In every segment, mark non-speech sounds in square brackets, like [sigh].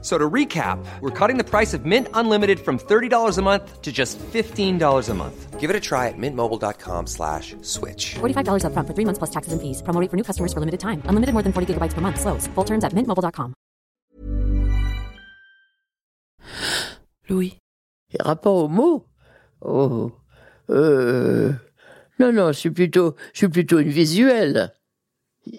So to recap, we're cutting the price of Mint Unlimited from $30 a month to just $15 a month. Give it a try at mintmobile.com slash switch. $45 up front for three months plus taxes and fees. Promo rate for new customers for limited time. Unlimited more than 40 gigabytes per month. Slows. Full terms at mintmobile.com. Louis. Et rapport aux mots Oh. Euh, non, non, je suis plutôt, je suis plutôt une visuelle.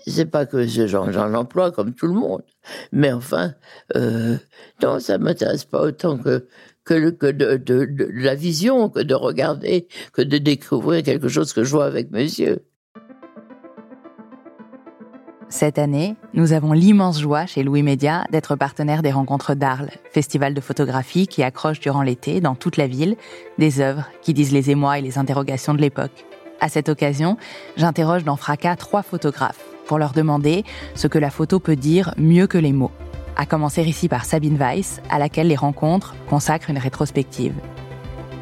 C'est pas que j'en j'en emploie comme tout le monde. Mais enfin, euh, non, ça m'intéresse pas autant que, que, de la vision, que de regarder, que de découvrir quelque chose que je vois avec mes yeux. Cette année, nous avons l'immense joie chez Louis Média d'être partenaire des Rencontres d'Arles, festival de photographie qui accroche durant l'été dans toute la ville des œuvres qui disent les émois et les interrogations de l'époque. À cette occasion, j'interroge dans Fracas trois photographes pour leur demander ce que la photo peut dire mieux que les mots. À commencer ici par Sabine Weiss, à laquelle les rencontres consacrent une rétrospective.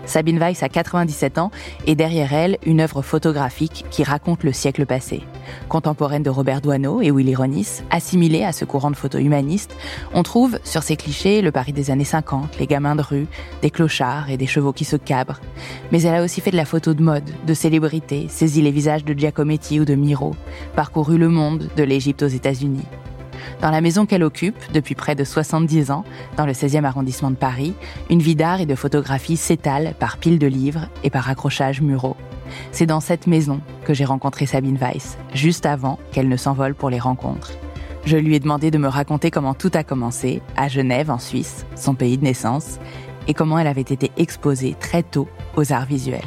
Sabine Weiss a 97 ans et derrière elle, une œuvre photographique qui raconte le siècle passé. Contemporaine de Robert Doisneau et Willy Ronis, assimilée à ce courant de photo humaniste, on trouve sur ces clichés le Paris des années 50, les gamins de rue, des clochards et des chevaux qui se cabrent. Mais elle a aussi fait de la photo de mode, de célébrité, saisi les visages de Giacometti ou de Miro, parcouru le monde, de l'Égypte aux États-Unis. Dans la maison qu'elle occupe, depuis près de 70 ans, dans le 16e arrondissement de Paris, une vie d'art et de photographie s'étale par piles de livres et par accrochages muraux. C'est dans cette maison que j'ai rencontré Sabine Weiss, juste avant qu'elle ne s'envole pour les rencontres. Je lui ai demandé de me raconter comment tout a commencé, à Genève, en Suisse, son pays de naissance, et comment elle avait été exposée très tôt aux arts visuels.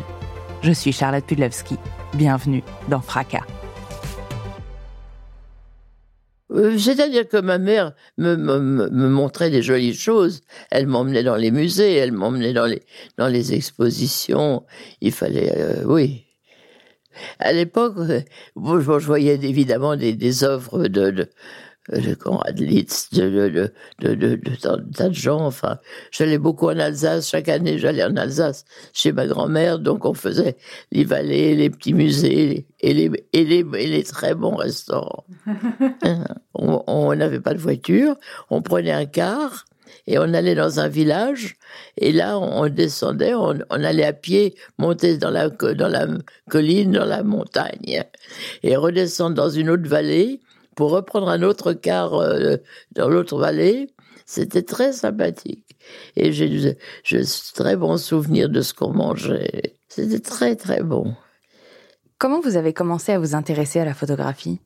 Je suis Charlotte Pudlowski. Bienvenue dans Fracas. C'est-à-dire que ma mère me, montrait des jolies choses. Elle m'emmenait dans les musées, elle m'emmenait dans les, dans les expositions. Il fallait, euh, oui. À l'époque, euh, je, voyais évidemment des, des œuvres de, de Conrad Litz, de, de, de, de, tas gens. Enfin, j'allais beaucoup en Alsace. Chaque année, j'allais en Alsace chez ma grand-mère. Donc, on faisait les vallées, les petits musées et les, et les, et les très bons restaurants. [laughs] on n'avait pas de voiture. On prenait un car et on allait dans un village. Et là, on descendait, on, on allait à pied, monter dans la, dans la colline, dans la montagne et redescendre dans une autre vallée pour reprendre un autre car euh, dans l'autre vallée. C'était très sympathique. Et j'ai très bons souvenirs de ce qu'on mangeait. C'était très, très bon. Comment vous avez commencé à vous intéresser à la photographie?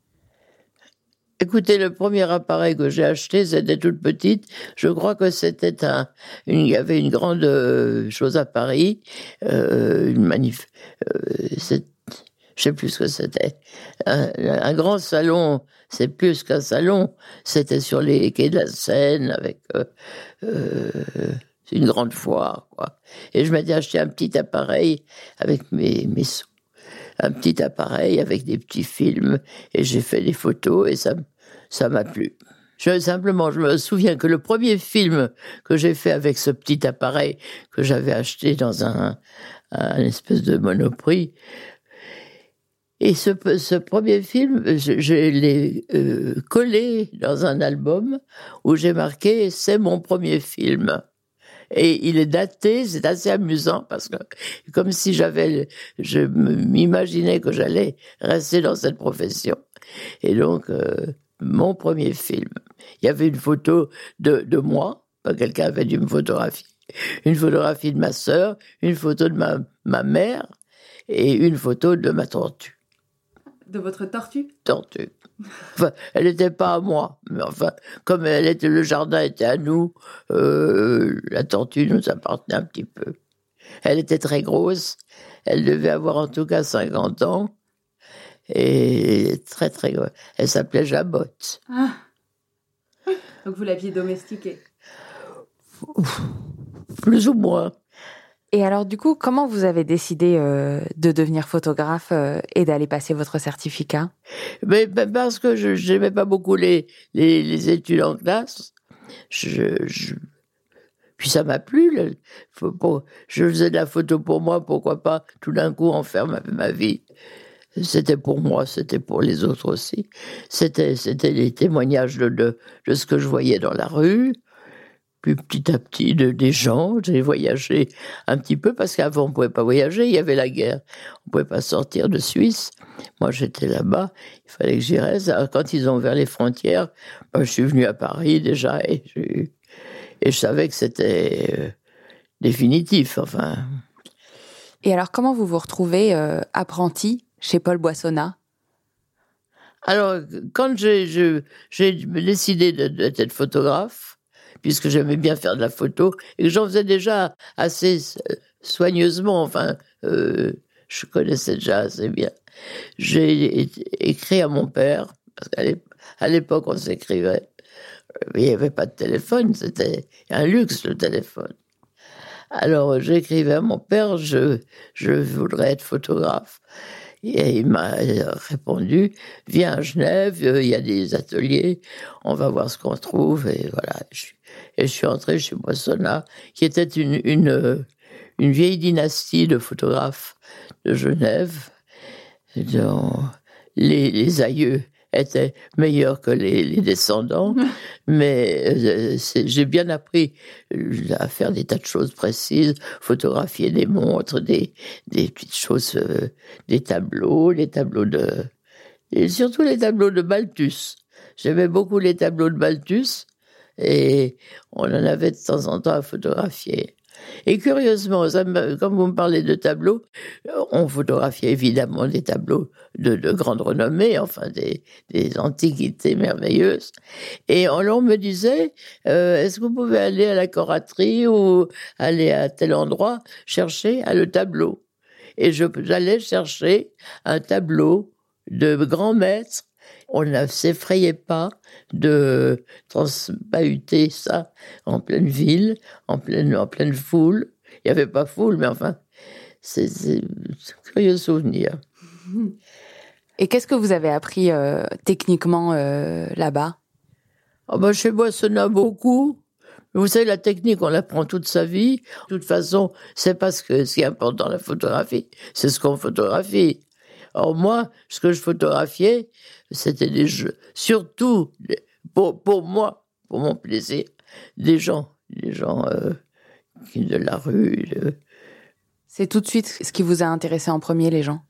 Écoutez, le premier appareil que j'ai acheté, c'était toute petite. Je crois que c'était un, une, il y avait une grande euh, chose à Paris, euh, une manif, euh, je sais plus ce que c'était. Un, un, grand salon, c'est plus qu'un salon. C'était sur les quais de la Seine avec euh, euh, une grande foire, quoi. Et je m'étais acheté un petit appareil avec mes, mes sous. Un petit appareil avec des petits films et j'ai fait des photos et ça, ça m'a plu. Je, simplement, je me souviens que le premier film que j'ai fait avec ce petit appareil que j'avais acheté dans un, un espèce de monoprix, et ce, ce, premier film, je, l'ai euh, collé dans un album où j'ai marqué c'est mon premier film. Et il est daté, c'est assez amusant parce que comme si j'avais, je m'imaginais que j'allais rester dans cette profession. Et donc, euh, mon premier film. Il y avait une photo de, de moi, quelqu'un avait dû me photographier, une photographie de ma sœur, une photo de ma, ma mère et une photo de ma tortue. De votre tortue Tortue. Enfin, elle n'était pas à moi, mais enfin, comme elle était, le jardin était à nous, euh, la tortue nous appartenait un petit peu. Elle était très grosse, elle devait avoir en tout cas 50 ans, et très très grosse. Elle s'appelait Jabotte. Ah. Donc vous l'aviez domestiquée Plus ou moins. Et alors, du coup, comment vous avez décidé euh, de devenir photographe euh, et d'aller passer votre certificat? Mais ben, parce que je n'aimais pas beaucoup les, les, études en classe. Puis ça m'a plu. Je faisais de la photo pour moi, pourquoi pas tout d'un coup en faire ma, vie. C'était pour moi, c'était pour les autres aussi. C'était, c'était les témoignages de, de, de, ce que je voyais dans la rue. Puis petit à petit, de, des gens, j'ai voyagé un petit peu parce qu'avant on pouvait pas voyager, il y avait la guerre, on pouvait pas sortir de Suisse. Moi j'étais là-bas, il fallait que j'y reste. Alors, quand ils ont ouvert les frontières, ben, je suis venu à Paris déjà et je, et je savais que c'était euh, définitif. Enfin. Et alors comment vous vous retrouvez euh, apprenti chez Paul Boissonnat? Alors quand j'ai décidé d'être photographe puisque j'aimais bien faire de la photo et que j'en faisais déjà assez soigneusement. Enfin, euh, je connaissais déjà assez bien. J'ai écrit à mon père, parce qu'à l'époque on s'écrivait. Il n'y avait pas de téléphone, c'était un luxe le téléphone. Alors j'écrivais à mon père, je voudrais être photographe. Et il m'a répondu, viens à Genève, il y a des ateliers, on va voir ce qu'on trouve. Et voilà, je, et je suis entré chez Boissonnat, qui était une, une, une vieille dynastie de photographes de Genève, dont les, les aïeux étaient meilleurs que les, les descendants, mais euh, j'ai bien appris à faire des tas de choses précises, photographier des montres, des, des petites choses, euh, des tableaux, les tableaux de... Et surtout les tableaux de Balthus. J'aimais beaucoup les tableaux de Balthus et on en avait de temps en temps à photographier. Et curieusement, comme vous me parlez de tableaux, on photographiait évidemment des tableaux de, de grande renommée, enfin des, des, antiquités merveilleuses. Et on, me disait, euh, est-ce que vous pouvez aller à la coraterie ou aller à tel endroit chercher à le tableau? Et j'allais chercher un tableau de grand maître on ne s'effrayait pas de transbahuter ça en pleine ville, en pleine, en pleine foule. Il n'y avait pas foule, mais enfin, c'est un curieux souvenir. [laughs] Et qu'est-ce que vous avez appris euh, techniquement euh, là-bas? Oh ben, Chez Boissonnat, beaucoup. Vous savez, la technique, on l'apprend toute sa vie. De toute façon, c'est parce que ce qui est important dans la photographie, c'est ce qu'on photographie. Or, moi, ce que je photographiais, c'était des jeux. Surtout, pour, pour moi, pour mon plaisir, des gens, des gens euh, de la rue. C'est tout de suite ce qui vous a intéressé en premier, les gens?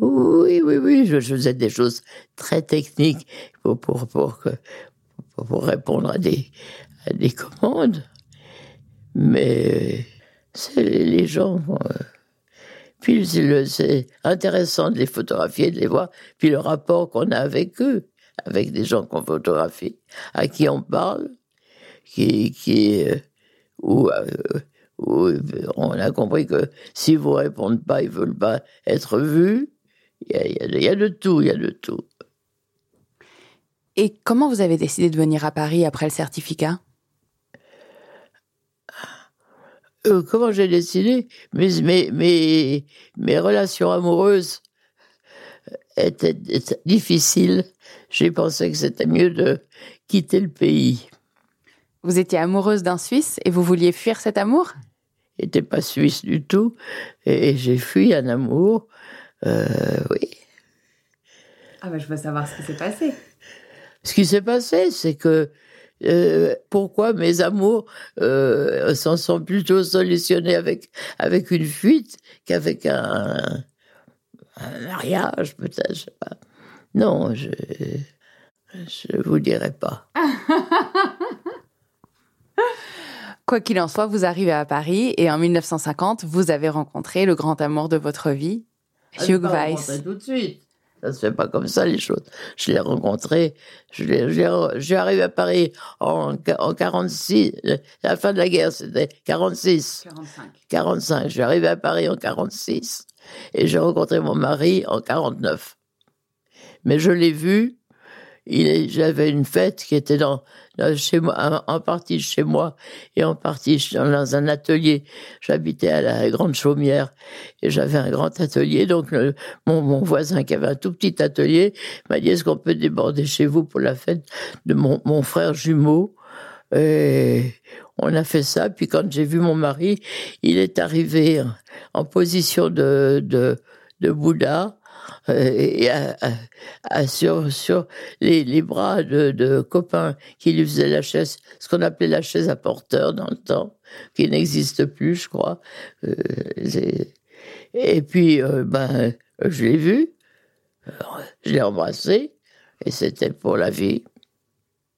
Oui, oui, oui. Je, faisais des choses très techniques pour, pour, pour, pour, répondre à des, à des commandes. Mais c'est les gens. Euh, puis c'est intéressant de les photographier, de les voir. Puis le rapport qu'on a avec eux, avec des gens qu'on photographie, à qui on parle, qui, qui euh, où, euh, où, on a compris que s'ils vous répondent pas, ils veulent pas être vus. Il y, y a, de tout, il y a de tout. Et comment vous avez décidé de venir à Paris après le certificat? Euh, comment j'ai décidé? Mes, mes, mes, mes relations amoureuses étaient, difficiles. J'ai pensé que c'était mieux de quitter le pays. Vous étiez amoureuse d'un Suisse et vous vouliez fuir cet amour? Il n'était pas suisse du tout. Et j'ai fui un amour. Euh, oui. Ah ben je veux savoir ce qui s'est passé. Ce qui s'est passé, c'est que euh, pourquoi mes amours euh, s'en sont plutôt solutionnés avec, avec une fuite qu'avec un, un, mariage, peut-être, je sais pas. Non, je je vous dirai pas. [laughs] Quoi qu'il en soit, vous arrivez à Paris et en 1950, vous avez rencontré le grand amour de votre vie, Hugh Weiss. tout de suite. Ça se fait pas comme ça, les choses. Je l'ai rencontré, je suis arrivé à Paris en, en 46, la fin de la guerre, c'était 46. 45. 45. Je suis arrivé à Paris en 46 et j'ai rencontré mon mari en 49. Mais je l'ai vu j'avais une fête qui était dans, chez moi, en, partie chez moi et en partie dans un atelier. J'habitais à la Grande Chaumière et j'avais un grand atelier. Donc mon, mon, voisin qui avait un tout petit atelier m'a dit est-ce qu'on peut déborder chez vous pour la fête de mon, mon frère jumeau? Et on a fait ça. Puis quand j'ai vu mon mari, il est arrivé en position de, de, de Bouddha et à, sur, sur les, les bras de, de, copains qui lui faisaient la chaise, ce qu'on appelait la chaise à porteur dans le temps, qui n'existe plus, je crois. Euh, et puis, euh, ben, je l'ai vu, je l'ai embrassé, et c'était pour la vie.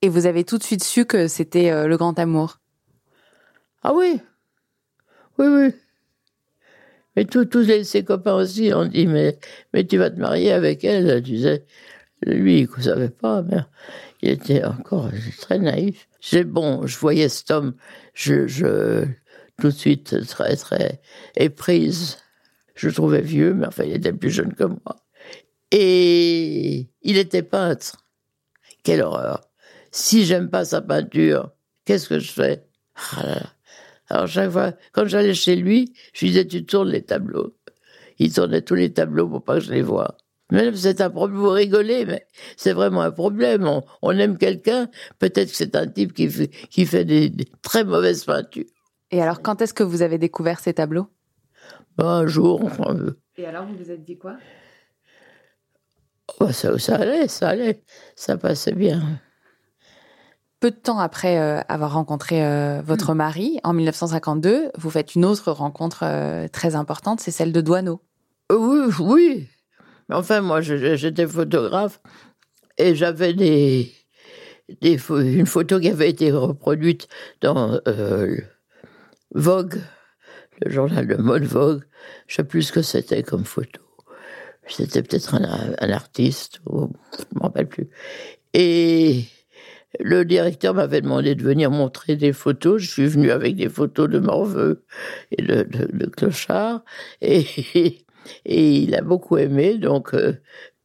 Et vous avez tout de suite su que c'était le grand amour? Ah oui, oui, oui. Mais tous ses copains aussi ont dit, mais, mais tu vas te marier avec elle. Tu sais, lui, il ne savait pas, mais il était encore très naïf. C'est bon, je voyais cet homme, je, je, tout de suite très, très éprise. Je le trouvais vieux, mais enfin, il était plus jeune que moi. Et il était peintre. Quelle horreur. Si j'aime pas sa peinture, qu'est-ce que je fais? Ah alors chaque fois, quand j'allais chez lui, je lui disais tu tournes les tableaux. Il tournait tous les tableaux pour pas que je les voie. Même c'est un problème, vous rigolez, mais c'est vraiment un problème. On, aime quelqu'un, peut-être que c'est un type qui fait, qui fait des, très mauvaises peintures. Et alors, quand est-ce que vous avez découvert ces tableaux? Ben, Un jour. Et alors, vous vous êtes dit quoi? Oh, ça, ça allait, ça allait, ça passait bien peu de temps après euh, avoir rencontré euh, votre hmm. mari, en 1952, vous faites une autre rencontre euh, très importante, c'est celle de Douaneau. Oui, oui. Enfin, moi, j'étais photographe et j'avais des, des, une photo qui avait été reproduite dans Vogue, le journal de mode Vogue. Je ne sais plus ce que c'était comme photo. C'était peut-être un, un, artiste, ou, je ne me rappelle plus. Et le directeur m'avait demandé de venir montrer des photos. Je suis venu avec des photos de Morveux et de, de, Clochard. Et, [laughs] et, il a beaucoup aimé. Donc, euh,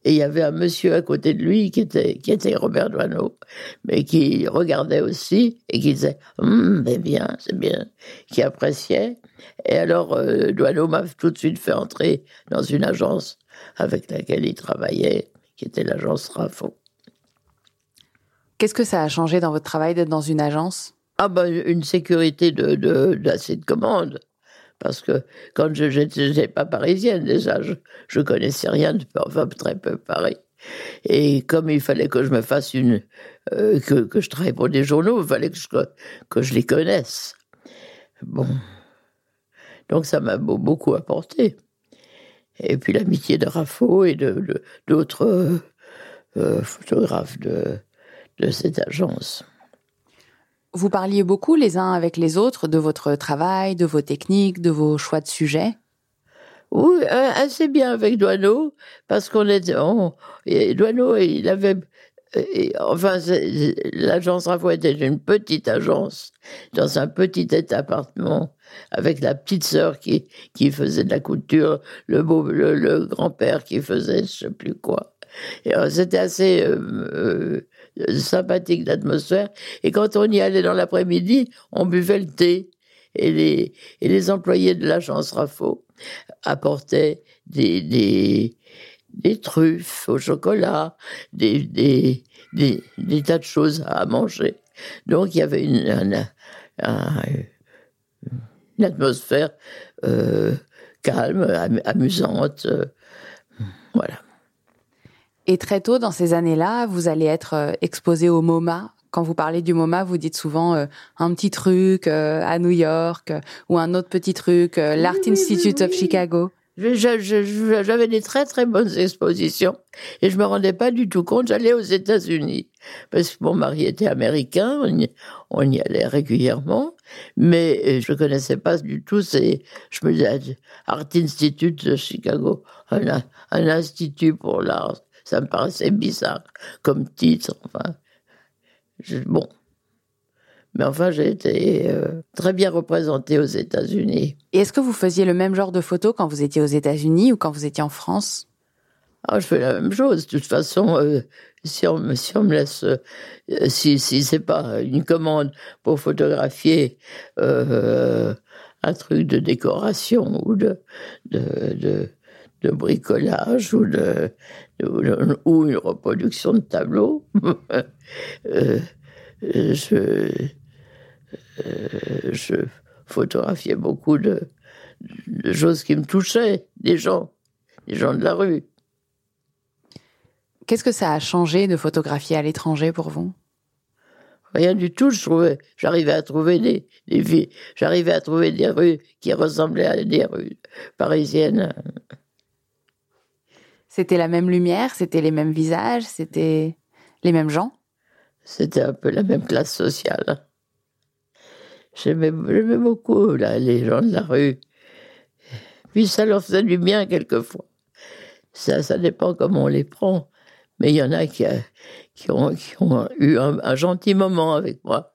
et il y avait un monsieur à côté de lui qui était, qui était Robert Doisneau, mais qui regardait aussi et qui disait hum, c'est bien, c'est bien, qui appréciait. Et alors, euh, Doisneau m'a tout de suite fait entrer dans une agence avec laquelle il travaillait, qui était l'agence Rafo. Qu'est-ce que ça a changé dans votre travail d'être dans une agence? Ah ben une sécurité de d'assez de, commandes. Parce que quand je n'étais pas parisienne déjà, je, je connaissais rien de enfin très peu Paris. Et comme il fallait que je me fasse une, euh, que, que, je travaille pour des journaux, il fallait que je, que je les connaisse. Bon. Donc ça m'a beaucoup apporté. Et puis l'amitié de Raffo et de d'autres euh, photographes de, de cette agence. Vous parliez beaucoup les uns avec les autres de votre travail, de vos techniques, de vos choix de sujets Oui, euh, assez bien avec Douaneau, parce qu'on était. On, Douaneau, il avait. enfin, l'agence Rafo était une petite agence, dans un petit appartement, avec la petite sœur qui, qui faisait de la couture, le, beau, le, grand-père qui faisait je sais plus quoi. Euh, c'était assez euh, sympathique d'atmosphère. Et quand on y allait dans l'après-midi, on buvait le thé. Et les, et les employés de l'agence Rafo apportaient des, des, des truffes au chocolat, des, des, des, des, tas de choses à manger. Donc il y avait une, une atmosphère euh, calme, amusante. Euh, voilà. Et très tôt dans ces années-là, vous allez être euh, exposé au MoMA. Quand vous parlez du MoMA, vous dites souvent euh, un petit truc euh, à New York ou un autre petit truc, l'Art Institute of Chicago. J'avais des très très bonnes expositions et je me rendais pas du tout compte. J'allais aux États-Unis parce que mon mari était américain, on y, allait régulièrement, mais je connaissais pas du tout. C'est, je me disais Art Institute de Chicago, un, un institut pour l'art ça me paraissait bizarre comme titre. Enfin, bon. Mais enfin, j'ai été euh, très bien représentée aux États-Unis. Et est-ce que vous faisiez le même genre de photos quand vous étiez aux États-Unis ou quand vous étiez en France? Ah, je fais la même chose. De toute façon, euh, si, on, me- si on me laisse, euh, si, si c'est pas une commande pour photographier un truc de décoration ou de, de, de, de bricolage ou, de, de- ou une reproduction de tableau, [laughs] euh, je, euh, je photographiais beaucoup de, de choses qui me touchaient, des gens, des gens de la rue. Qu'est-ce que ça a changé de photographier à l'étranger pour vous? Rien du tout, je trouvais, j'arrivais à trouver des, des j'arrivais à trouver des rues qui ressemblaient à des rues parisiennes. C'était la même lumière, c'était les mêmes visages, c'était les mêmes gens C'était un peu la même classe sociale. J'aimais, beaucoup là, les gens de la rue. Puis ça leur faisait du bien quelquefois. Ça, ça dépend comment on les prend. Mais il y en a qui, euh, qui, ont, qui ont eu un, un gentil moment avec moi.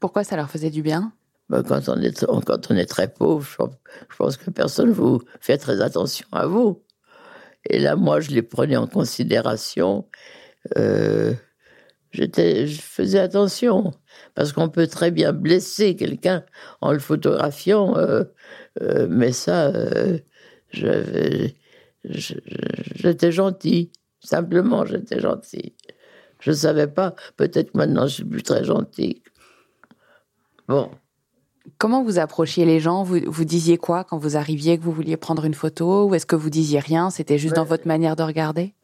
Pourquoi ça leur faisait du bien? Ben, quand, on est, quand on est très pauvre, je pense- je pense que personne vous fait très attention à vous. Et là, moi, je les prenais en considération. Euh, je faisais attention. Parce qu'on peut très bien blesser quelqu'un en le photographiant. euh, euh, mais ça, j'étais gentil. Simplement, j'étais gentil. Je ne savais pas. Peut-être maintenant, je suis plus très gentil. Bon. Comment vous approchiez les gens? Vous, vous disiez quoi quand vous arriviez que vous vouliez prendre une photo? Ou est-ce que vous disiez rien? C'était juste dans votre manière de regarder?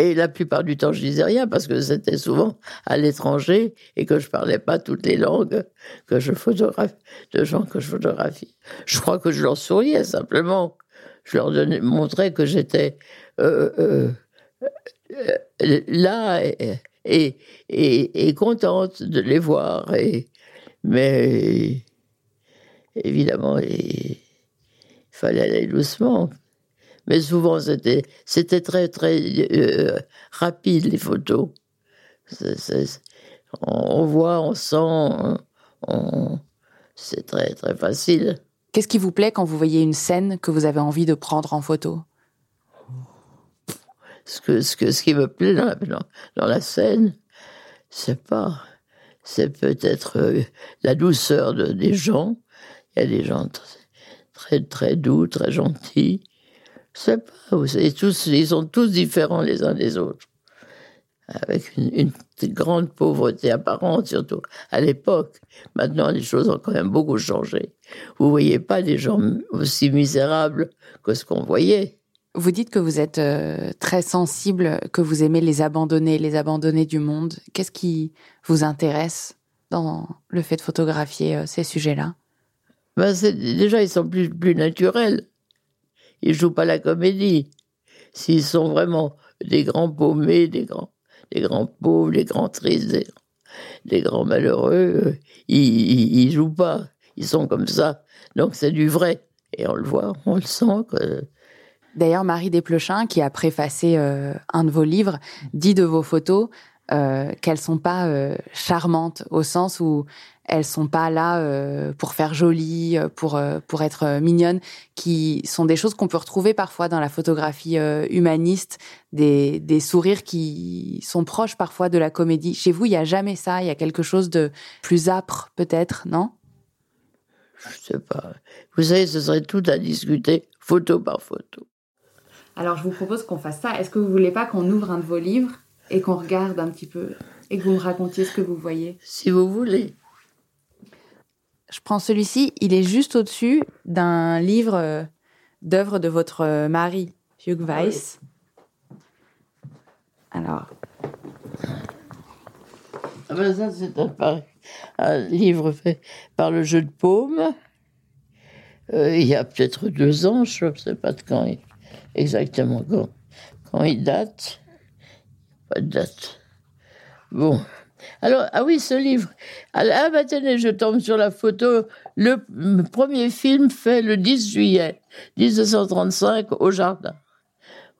Et la plupart du temps, je disais rien parce que c'était souvent à l'étranger et que je parlais pas toutes les langues que je photographie, de gens que je photographie. Je crois que je leur souriais simplement. Je leur donnais, montrais que j'étais euh, euh, euh, là et, et, et, et contente de les voir. Et, mais évidemment, il fallait aller doucement. Mais souvent, c'était, c'était très, très euh, rapide, les photos. C'est- c'est- on, voit, on sent, on- c'est très, très facile. Qu'est-ce qui vous plaît quand vous voyez une scène que vous avez envie de prendre en photo? Ce, que, ce, que, ce qui me plaît dans la, dans, dans la scène, c'est pas. C'est peut-être euh, la douceur de, des gens. Il y a des gens très, très, doux, très gentils. Pas. Vous savez, tous, ils sont tous différents les uns des autres. Avec une, une grande pauvreté apparente, surtout à l'époque. Maintenant, les choses ont quand même beaucoup changé. Vous voyez pas des gens aussi misérables que ce qu'on voyait. Vous dites que vous êtes euh, très sensible, que vous aimez les abandonnés, les abandonnés du monde. Qu'est-ce qui vous intéresse dans le fait de photographier euh, ces sujets-là? Ben, déjà, ils sont plus, plus naturels. Ils jouent pas la comédie. S'ils sont vraiment des grands paumés, des grands, des grands pauvres, des grands tristes, des, grands malheureux, euh, ils, ils, ils jouent pas. Ils sont comme ça. Donc c'est du vrai. Et on le voit, on le sent. D'ailleurs, Marie Desplechin, qui a préfacé euh, un de vos livres, dit de vos photos euh, qu'elles sont pas euh, charmantes au sens où elles sont pas là euh, pour faire joli, euh, pour euh, pour être mignonnes, qui sont des choses qu'on peut retrouver parfois dans la photographie euh, humaniste, des des sourires qui sont proches parfois de la comédie. Chez vous, il y a jamais ça. Il y a quelque chose de plus âpre, peut-être, non? Je sais pas. Vous savez, ce serait tout à discuter, photo par photo. Alors, je vous propose qu'on fasse ça. Est-ce que vous voulez pas qu'on ouvre un de vos livres? Et qu'on regarde un petit peu et que vous me racontiez ce que vous voyez Si vous voulez. Je prends celui-ci. Il est juste au-dessus d'un livre euh, d'œuvres de votre euh, mari, Hugh Weiss. Alors, Ah ben ça, c'est un, livre fait par le jeu de paume. Euh, il y a peut-être deux ans, je ne sais pas de quand il- exactement quand, quand il date. Pas de date. Bon. Alors, ah oui, ce livre. Ah, ah bah tenez, je tombe sur la photo. Le premier film fait le 10 juillet 1935 au jardin.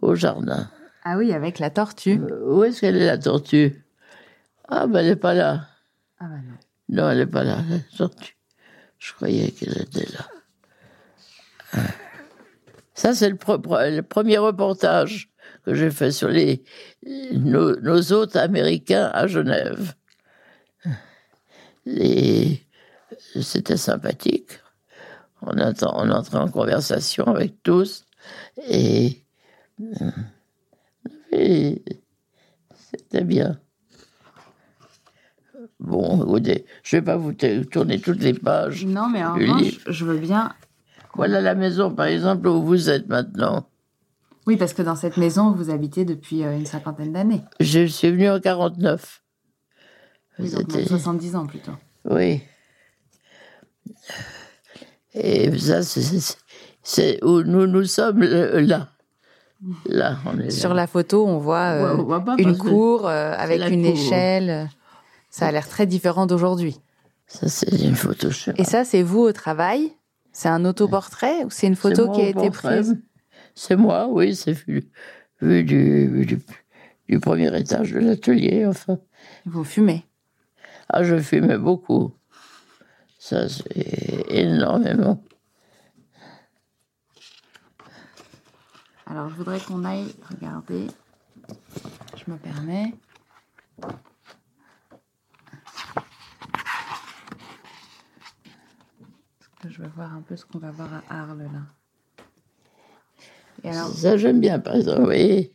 Au jardin. ah oui, avec la tortue. Euh, où est-ce qu'elle est la tortue? Ah ben elle n'est pas là. Ah bah non. Non, elle n'est pas là, la tortue. Je croyais qu'elle était là. Ça, c'est le premier reportage que j'ai fait sur les, nos, nos hôtes américains à Genève. Les, c'était sympathique. On, attend, on entrait en conversation avec tous et, et c'était bien. Bon, écoutez, je vais pas vous tourner toutes les pages. Non, mais en revanche, livre. je veux bien. Voilà la maison, par exemple, où vous êtes maintenant. Oui, parce que dans cette maison, vous habitez depuis euh, une cinquantaine d'années. Je suis venu en 49. Oui, donc C'était- 70 ans plutôt. Oui. Et ça, c'est- où nous nous sommes euh, là. Là, on est Sur là. la photo, on voit euh, Ouais, on voit pas une cour euh, avec une cour. échelle. Ça a l'air très différent d'aujourd'hui. Ça, c'est une photo chez Et ça, c'est vous au travail? C'est un autoportrait ou c'est une photo qui a été portrait. prise? C'est moi, oui, c'est vu, vu du, du, du premier étage de l'atelier, enfin. Vous fumez? Ah, je fumais beaucoup. Ça, c'est énormément. Alors, je voudrais qu'on aille regarder. Je me permets. Je vais voir un peu ce qu'on va voir à Arles là. Et alors, Ça, j'aime bien, par exemple, vous voyez,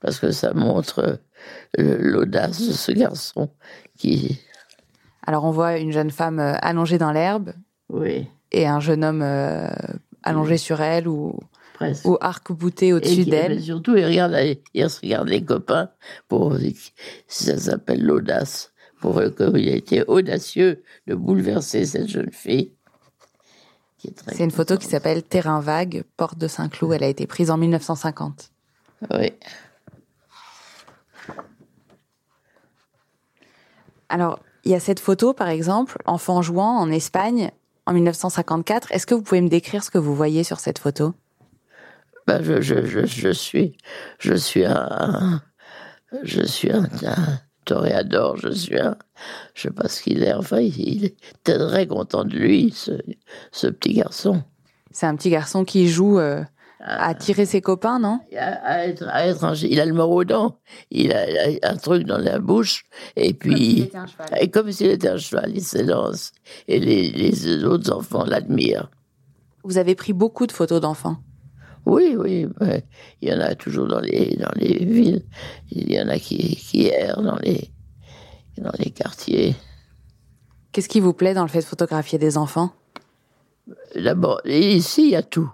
parce que ça montre euh, l'audace de ce garçon qui, alors, on voit une jeune femme euh, allongée dans l'herbe oui, et un jeune homme euh, allongé sur elle ou, presque. ou arc-bouté Et au-dessus d'elle. surtout, il regarde, il se regarde les copains pour, ça s'appelle l'audace, pour qu'il a été audacieux de bouleverser cette jeune fille. Qui est très C'est une photo qui s'appelle Terrain vague, porte de Saint-Cloud. Elle a été prise en 1950. Oui. Alors, il y a cette photo, par exemple, enfant jouant en Espagne en 1954. Est-ce que vous pouvez me décrire ce que vous voyez sur cette photo? Ben, je, je, je, je suis, je suis un, je suis un, un toréador, je suis un, je sais pas ce qu'il est, enfin, il, il était très content de lui, ce, ce petit garçon. C'est un petit garçon qui joue euh, à tirer ses copains, non? À, à être, à être un- il a le mort aux dents, il a, il a un truc dans la bouche, et puis, un cheval. et comme s'il était un cheval, il s'élance, et les, les autres enfants l'admirent. Vous avez pris beaucoup de photos d'enfants. Oui, oui, ouais. il y en a toujours dans les, dans les villes. Il y en a qui, qui errent dans les, dans les quartiers. Qu'est-ce qui vous plaît dans le fait de photographier des enfants? D'abord, ici, il y a tout.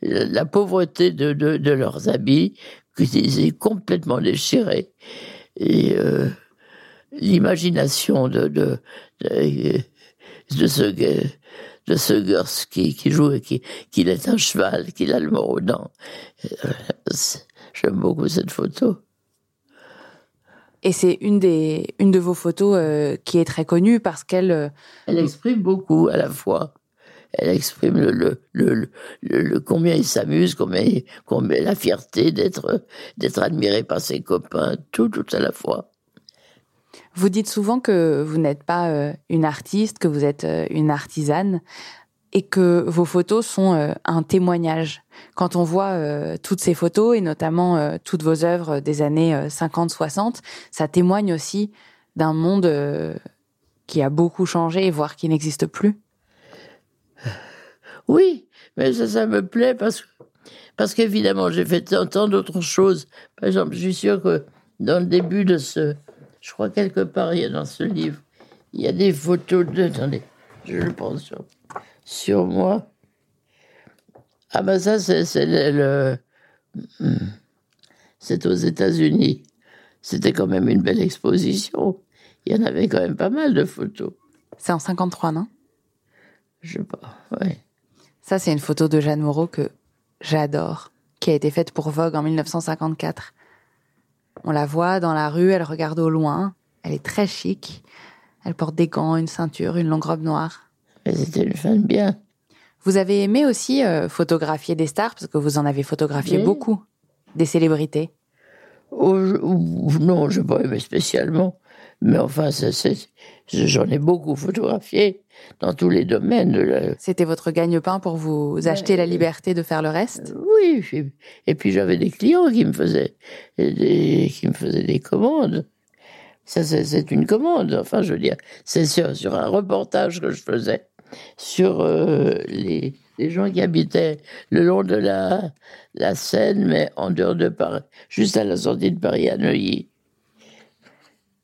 La, pauvreté de, de, de leurs habits, qui est complètement déchirés. Et euh, l'imagination de, de, de, de ce, de ce gosse qui, qui joue, et qui, qu'il est un cheval, qu'il a le mort aux dents. Euh, J'aime beaucoup cette photo. Et c'est une des une de vos photos euh, qui est très connue parce qu'elle euh, Elle exprime beaucoup à la fois. Elle exprime le, le, le, le, le- combien il s'amuse, combien, il- combien la fierté d'être d'être admiré par ses copains, tout, tout à la fois. Vous dites souvent que vous n'êtes pas euh, une artiste, que vous êtes euh, une artisane et que vos photos sont euh, un témoignage. Quand on voit toutes ces photos et notamment toutes vos œuvres des années 50-60, ça témoigne aussi d'un monde qui a beaucoup changé, voire qui n'existe plus. [sighs] Oui, mais ça, ça me plaît parce que parce qu'évidemment, j'ai fait tant, d'autres choses. Par exemple, je suis sûr que dans le début de ce, je crois quelque part, il y a dans ce livre, il y a des photos de, attendez, je le pense sur, sur moi. Ah ben ça, c'est le, le- hmm, c'est aux États-Unis. C'était quand même une belle exposition. Il y en avait quand même pas mal de photos. C'est en 53, non? Je sais pas, ouais. Ça, c'est une photo de Jeanne Moreau que j'adore, qui a été faite pour Vogue en 1954. On la voit dans la rue, elle regarde au loin, elle est très chic. Elle porte des gants, une ceinture, une longue robe noire. C'était une femme bien. Vous avez aimé aussi euh, photographier des stars, parce que vous en avez photographié Oui. beaucoup, des célébrités. Oh, je- non, je n'ai pas aimé spécialement. Mais enfin, j'en ai beaucoup photographié dans tous les domaines. C'était votre gagne-pain pour vous acheter la liberté de faire le reste? Oui, et puis j'avais des clients qui me faisaient des, qui me faisaient des commandes. Ça, c'est une commande. Enfin, je veux dire, c'est sur, sur, un reportage que je faisais sur euh, les, les, gens qui habitaient le long de la, la Seine, mais en dehors de Paris, juste à la sortie de Paris à Neuilly.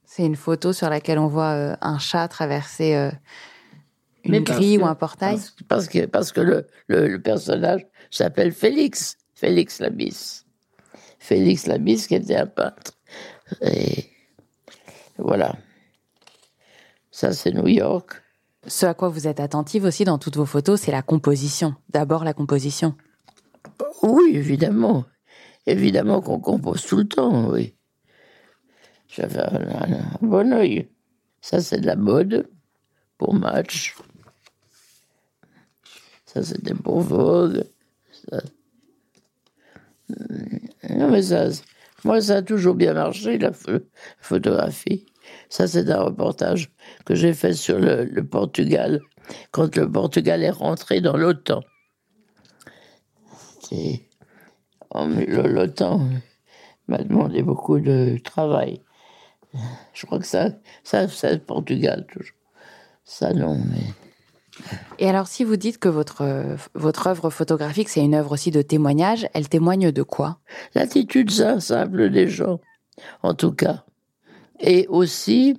C'est une photo sur laquelle on voit euh, un chat traverser euh, une grille ou un portail parce, que, parce que le, le, personnage s'appelle Félix, Félix Labis. Félix Labis qui était un peintre. Et voilà. Ça, c'est New York. Ce à quoi vous êtes attentive aussi dans toutes vos photos, c'est la composition. D'abord la composition. Oui, évidemment. Évidemment qu'on compose tout le temps, oui. J'avais un, bon oeil. Ça, c'est de la mode pour Match. Ça, c'était pour Vogue. Non, mais ça, moi, ça a toujours bien marché, la photographie. Ça, c'est un reportage que j'ai fait sur le, Portugal, quand le Portugal est rentré dans l'OTAN. L'OTAN m'a demandé beaucoup de travail. Je crois que ça, ça c'est le Portugal toujours. Ça, non, mais. Et alors, si vous dites que votre, votre œuvre photographique, c'est une œuvre aussi de témoignage, elle témoigne de quoi? L'attitude simple des gens, en tout cas. Et aussi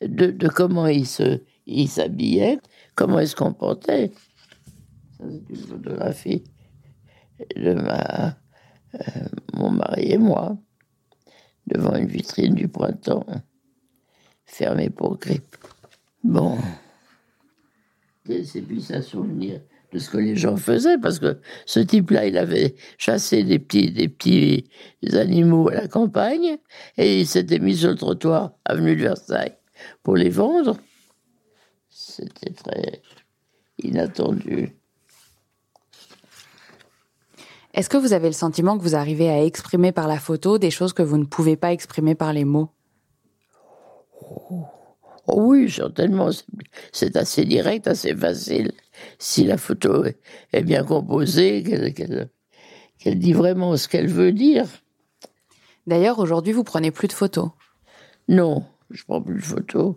de, de comment ils se, ils s'habillaient, comment ils se comportaient. Ça, c'est une photographie de ma, euh, mon mari et moi devant une vitrine du printemps, fermée pour grippe. Bon. C'est puis ça souvenir de ce que les gens faisaient, parce que ce type-là, il avait chassé des petits, des petits animaux à la campagne, et il s'était mis sur le trottoir, avenue de Versailles, pour les vendre. C'était très inattendu. Est-ce que vous avez le sentiment que vous arrivez à exprimer par la photo des choses que vous ne pouvez pas exprimer par les mots? Oh, Oui, certainement. C'est assez direct, assez facile. Si la photo est bien composée, qu'elle dit vraiment ce qu'elle veut dire. D'ailleurs, aujourd'hui, vous prenez plus de photos Non, je prends plus de photos.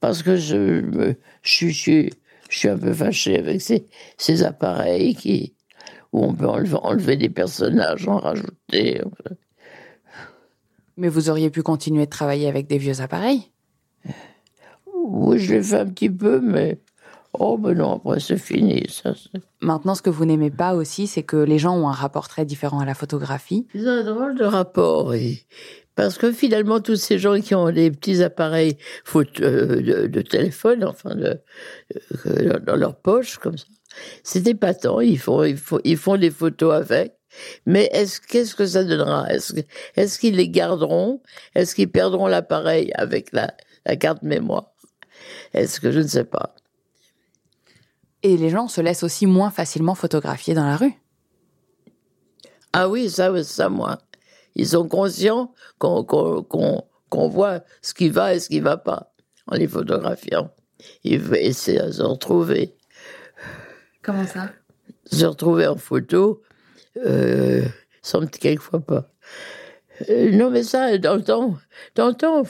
Parce que je, je, suis, je suis un peu fâché avec ces, ces appareils qui, où on peut enlever, des personnages, en rajouter. Mais vous auriez pu continuer de travailler avec des vieux appareils Oui, je l'ai fait un petit peu, mais oh, ben non, après c'est fini. Ça, Maintenant, ce que vous n'aimez pas aussi, c'est que les gens ont un rapport très différent à la photographie. Ils ont un drôle de rapport, oui. Parce que finalement, tous ces gens qui ont des petits appareils euh, de, téléphone, enfin, de, euh, dans leur poche, comme ça, c'est épatant, ils font, ils, font, ils font des photos avec. Mais est-ce qu'est-ce que ça donnera? Est-ce est qu'ils les garderont? Est-ce qu'ils perdront l'appareil avec la, la carte mémoire? Est-ce que je ne sais pas. Et les gens se laissent aussi moins facilement photographier dans la rue. Ah oui, ça, ça moi. Ils sont conscients qu'on qu'on voit ce qui va et ce qui ne va pas en les photographiant. Ils essaient de se retrouver. Comment ça? Se retrouver en photo, euh, sans quelquefois pas. Euh, non, mais ça, dans le temps, dans le temps,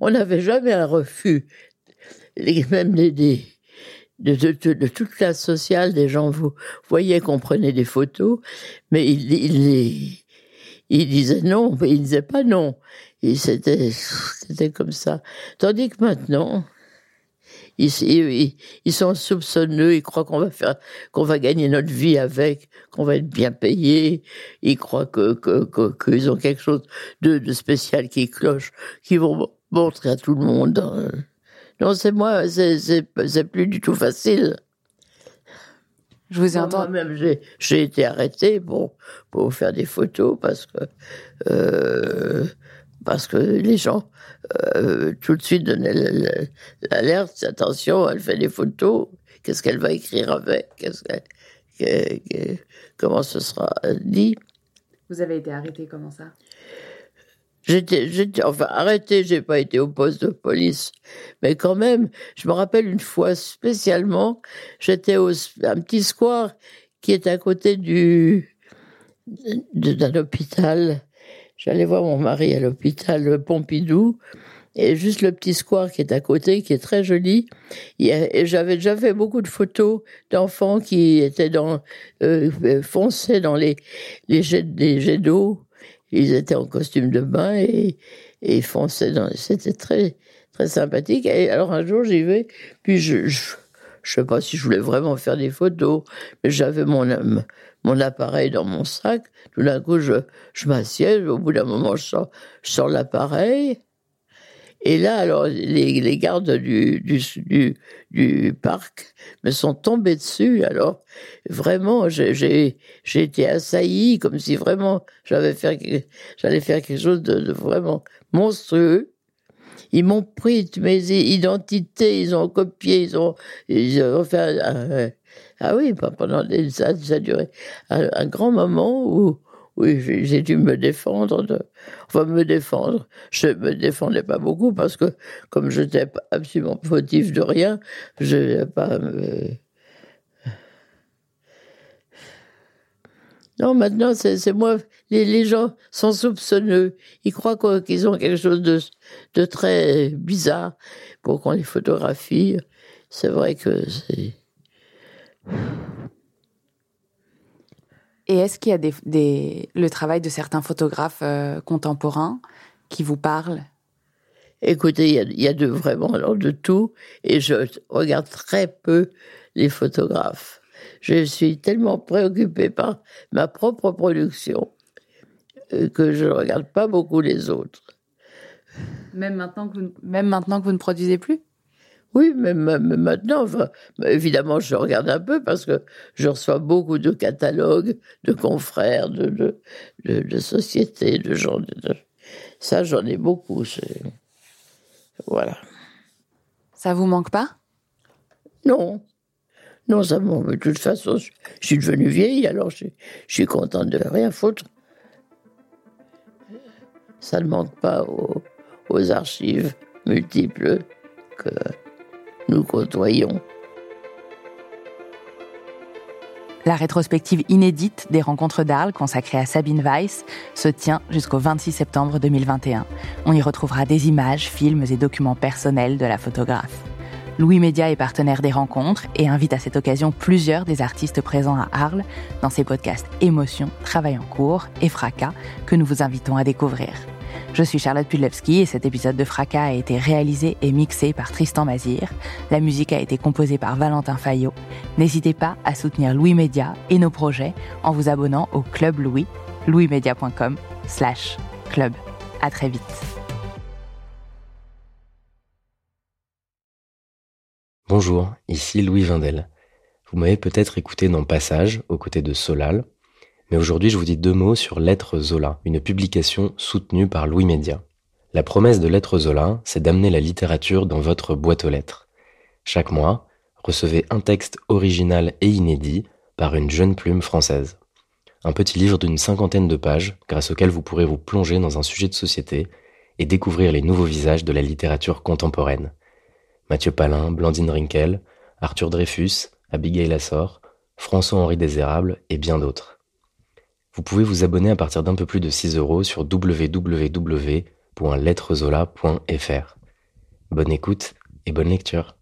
on n'avait jamais un refus. Les, même les, des, de, de, de, toute classe sociale, des gens vous voyaient qu'on prenait des photos, mais ils, ils, ils disaient non, mais ils disaient pas non. C'était, c'était comme ça. Tandis que maintenant, ils, ils, sont soupçonneux, ils croient qu'on va faire, qu'on va gagner notre vie avec, qu'on va être bien payé. Ils croient que, que, qu'ils ont quelque chose de, de spécial qui cloche, qui vont montrer à tout le monde. Non, c'est moi, c'est, c'est, plus du tout facile. Je vous ai entendu. Moi-même, j'ai, j'ai été arrêté pour, pour faire des photos parce que, euh, parce que les gens euh, tout de suite donnaient l'alerte, attention, elle fait des photos, qu'est-ce qu'elle va écrire avec, qu'est-ce comment ce sera dit. Vous avez été arrêté, comment ça? J'étais, j'étais, enfin, arrêté, j'ai pas été au poste de police. Mais quand même, je me rappelle une fois spécialement, j'étais au, un petit square qui est à côté du, d'un hôpital. J'allais voir mon mari à l'hôpital Pompidou. Et juste le petit square qui est à côté, qui est très joli. Et j'avais déjà fait beaucoup de photos d'enfants qui étaient dans, euh, foncés dans les, les jets, les jets d'eau ils étaient en costume de bain et, et fonçaient dans. C'était très, très sympathique. Et alors un jour, j'y vais, puis je, je, je sais pas si je voulais vraiment faire des photos, mais j'avais mon, mon appareil dans mon sac. Tout d'un coup, je, je m'assieds. Au bout d'un moment, je sors, je sors l'appareil. Et là, alors, les, gardes du, du, du, parc me sont tombés dessus. Alors, vraiment, j'ai été assailli comme si vraiment j'allais faire, faire quelque chose de, vraiment monstrueux. Ils m'ont pris mes identités, ils ont copié, ils ont, ils ont fait. ah oui, pendant ça, ça a duré un grand moment où oui, j'ai dû me défendre, enfin me défendre. Je me défendais pas beaucoup parce que comme je n'étais absolument fautif de rien, je n'ai pas Non, maintenant, c'est moi. Les, les, gens sont soupçonneux. Ils croient qu'ils ont quelque chose de, de très bizarre pour qu'on les photographie. C'est vrai que c'est. Et est-ce qu'il y a des, le travail de certains photographes euh, contemporains qui vous parlent? Écoutez, il y a, de vraiment alors de tout, et je regarde très peu les photographes. Je suis tellement préoccupé par ma propre production euh, que je ne regarde pas beaucoup les autres. Même maintenant que vous, même maintenant que vous ne produisez plus? Oui, mais, maintenant, évidemment, je regarde un peu parce que je reçois beaucoup de catalogues de confrères, de, de, de, sociétés, de gens. ça, j'en ai beaucoup. Voilà. Ça vous manque pas? Non. Non, ça me manque. De toute façon, je, suis devenue vieille, alors je, je, suis contente de rien foutre. Ça ne manque pas aux, aux archives multiples que nous côtoyons. La rétrospective inédite des rencontres d'Arles consacrée à Sabine Weiss se tient jusqu'au 26 septembre 2021. On y retrouvera des images, films et documents personnels de la photographe. Louis Média est partenaire des rencontres et invite à cette occasion plusieurs des artistes présents à Arles dans ses podcasts Émotion, Travail en cours et Fracas que nous vous invitons à découvrir. Je suis Charlotte Pudlewski et cet épisode de Fracas a été réalisé et mixé par Tristan Mazir. La musique a été composée par Valentin Fayot. N'hésitez pas à soutenir Louis Média et nos projets en vous abonnant au Club Louis, louismedia.com slash club. À très vite. Bonjour, ici Louis Vindel. Vous m'avez peut-être écouté dans Passage, aux côtés de Solal, mais aujourd'hui, je vous dis deux mots sur Lettres Zola, une publication soutenue par Louis Média. La promesse de Lettres Zola, c'est d'amener la littérature dans votre boîte aux lettres. Chaque mois, recevez un texte original et inédit par une jeune plume française. Un petit livre d'une cinquantaine de pages, grâce auquel vous pourrez vous plonger dans un sujet de société et découvrir les nouveaux visages de la littérature contemporaine. Mathieu Palin, Blandine Rinkel, Arthur Dreyfus, Abigail Assor, François-Henri Désérable et bien d'autres. Vous pouvez vous abonner à partir d'un peu plus de 6 euros sur www.lettrezola.fr. Bonne écoute et bonne lecture.